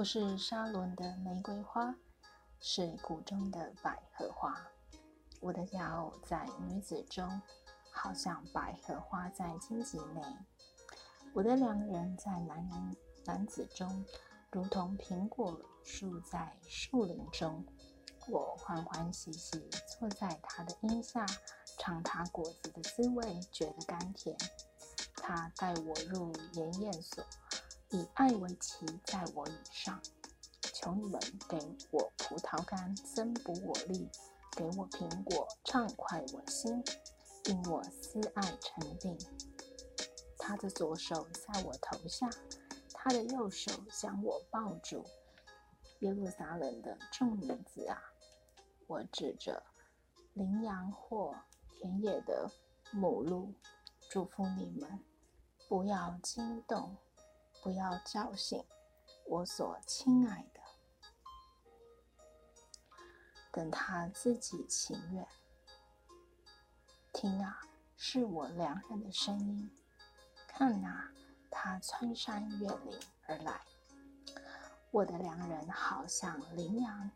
我是沙伦的玫瑰花，是谷中的百合花。我的佳偶在女子中，好像百合花在荆棘内；我的良人，在男人男子中，如同苹果树在树林中。我欢欢喜喜坐在他的荫下，尝他果子的滋味，觉得甘甜。他带我入盐业所。以爱为旗，在我以上，求你们给我葡萄干，增补我力；给我苹果，畅快我心，令我思爱成病。他的左手在我头下，他的右手将我抱住。耶路撒冷的众女子啊，我指着羚羊或田野的母鹿，祝福你们，不要惊动。不要叫醒我所亲爱的，等他自己情愿。听啊，是我良人的声音。看啊，他穿山越岭而来。我的良人好像羚羊，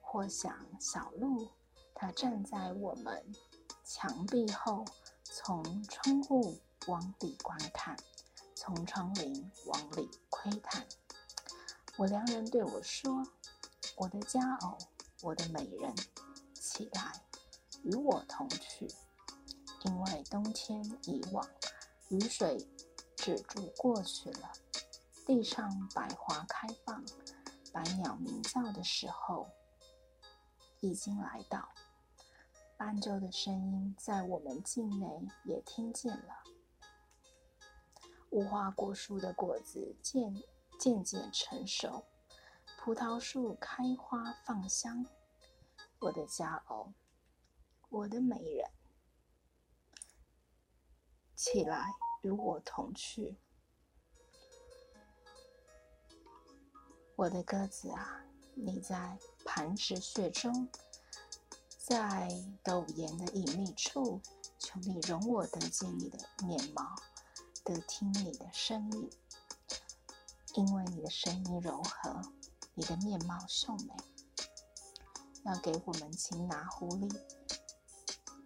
或像小鹿。他站在我们墙壁后，从窗户往里观看。从窗棂往里窥探，我良人对我说：“我的佳偶，我的美人，起来，与我同去，因为冬天已往，雨水止住过去了，地上百花开放，百鸟鸣叫的时候已经来到，斑鸠的声音在我们境内也听见了。”无花果树的果子渐渐渐成熟，葡萄树开花放香。我的佳偶，我的美人，起来与我同去。我的鸽子啊，你在磐石穴中，在陡岩的隐秘处，求你容我得见你的面貌。得听你的声音，因为你的声音柔和，你的面貌秀美。要给我们擒拿狐狸，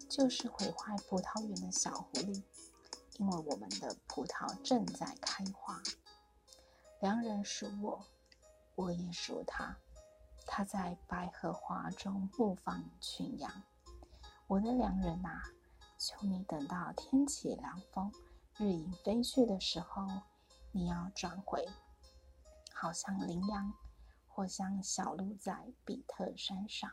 就是毁坏葡萄园的小狐狸，因为我们的葡萄正在开花。良人属我，我也属他。他在百合花中牧放群羊。我的良人啊，求你等到天起凉风。日影飞去的时候，你要转回，好像羚羊，或像小鹿在比特山上。